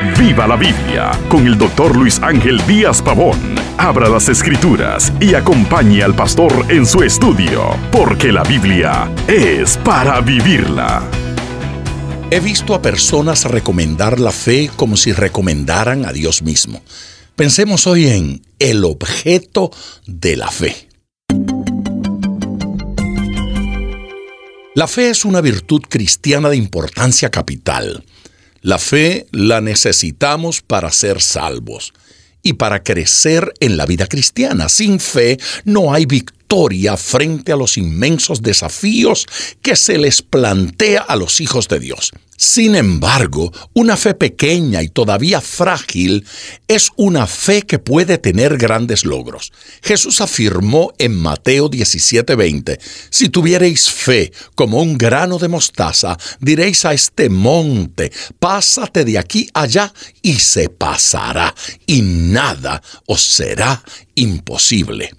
Viva la Biblia con el doctor Luis Ángel Díaz Pavón. Abra las escrituras y acompañe al pastor en su estudio, porque la Biblia es para vivirla. He visto a personas recomendar la fe como si recomendaran a Dios mismo. Pensemos hoy en el objeto de la fe. La fe es una virtud cristiana de importancia capital. La fe la necesitamos para ser salvos y para crecer en la vida cristiana. Sin fe no hay victoria frente a los inmensos desafíos que se les plantea a los hijos de Dios. Sin embargo, una fe pequeña y todavía frágil es una fe que puede tener grandes logros. Jesús afirmó en Mateo 17:20, si tuviereis fe como un grano de mostaza, diréis a este monte, pásate de aquí allá y se pasará, y nada os será imposible.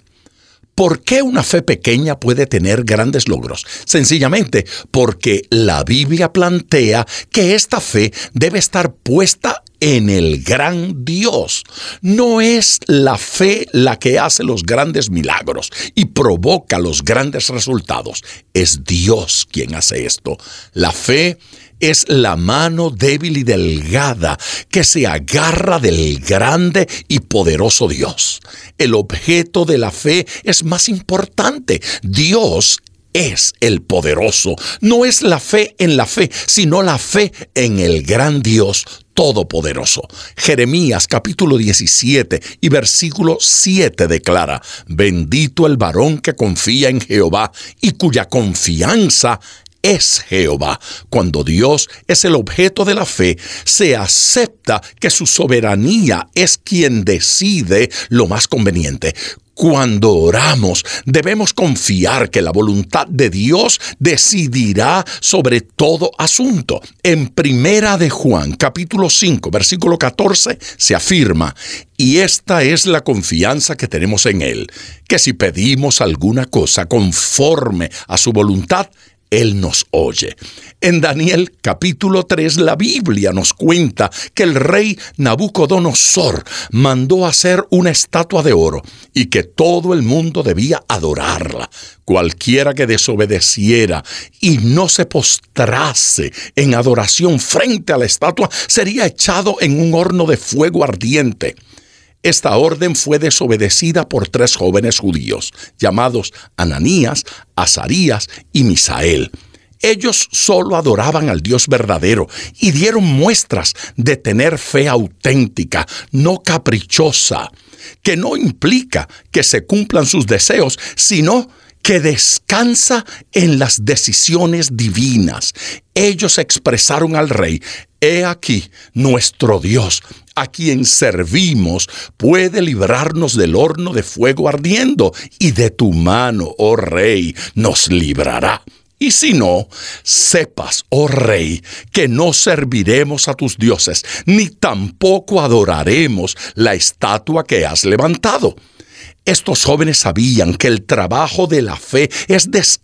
¿Por qué una fe pequeña puede tener grandes logros? Sencillamente porque la Biblia plantea que esta fe debe estar puesta en el gran Dios. No es la fe la que hace los grandes milagros y provoca los grandes resultados. Es Dios quien hace esto. La fe es la mano débil y delgada que se agarra del grande y poderoso Dios. El objeto de la fe es más importante. Dios es el poderoso. No es la fe en la fe, sino la fe en el gran Dios todopoderoso. Jeremías capítulo 17 y versículo 7 declara, bendito el varón que confía en Jehová y cuya confianza es Jehová. Cuando Dios es el objeto de la fe, se acepta que su soberanía es quien decide lo más conveniente. Cuando oramos, debemos confiar que la voluntad de Dios decidirá sobre todo asunto. En Primera de Juan, capítulo 5, versículo 14, se afirma, y esta es la confianza que tenemos en Él, que si pedimos alguna cosa conforme a su voluntad, él nos oye. En Daniel capítulo 3 la Biblia nos cuenta que el rey Nabucodonosor mandó hacer una estatua de oro y que todo el mundo debía adorarla. Cualquiera que desobedeciera y no se postrase en adoración frente a la estatua sería echado en un horno de fuego ardiente. Esta orden fue desobedecida por tres jóvenes judíos, llamados Ananías, Azarías y Misael. Ellos solo adoraban al Dios verdadero y dieron muestras de tener fe auténtica, no caprichosa, que no implica que se cumplan sus deseos, sino que descansa en las decisiones divinas. Ellos expresaron al rey, He aquí, nuestro Dios, a quien servimos, puede librarnos del horno de fuego ardiendo, y de tu mano, oh rey, nos librará. Y si no, sepas, oh rey, que no serviremos a tus dioses, ni tampoco adoraremos la estatua que has levantado. Estos jóvenes sabían que el trabajo de la fe es descansar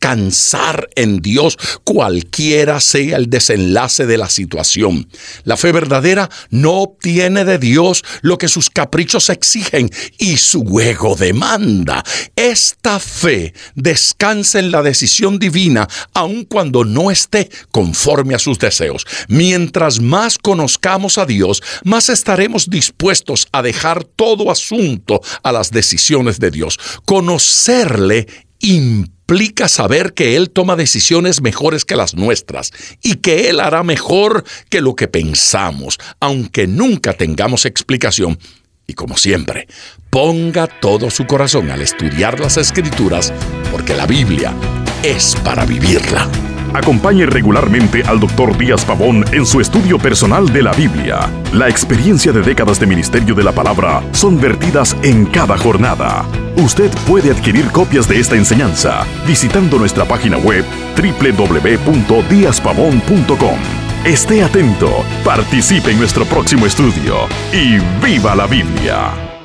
en Dios cualquiera sea el desenlace de la situación. La fe verdadera no obtiene de Dios lo que sus caprichos exigen y su ego demanda. Esta fe descansa en la decisión divina aun cuando no esté conforme a sus deseos. Mientras más conozcamos a Dios, más estaremos dispuestos a dejar todo asunto a las decisiones de Dios. Conocerle implica saber que Él toma decisiones mejores que las nuestras y que Él hará mejor que lo que pensamos, aunque nunca tengamos explicación. Y como siempre, ponga todo su corazón al estudiar las escrituras, porque la Biblia es para vivirla. Acompañe regularmente al Dr. Díaz Pavón en su estudio personal de la Biblia. La experiencia de décadas de ministerio de la palabra son vertidas en cada jornada. Usted puede adquirir copias de esta enseñanza visitando nuestra página web www.diazpavón.com. Esté atento, participe en nuestro próximo estudio y viva la Biblia.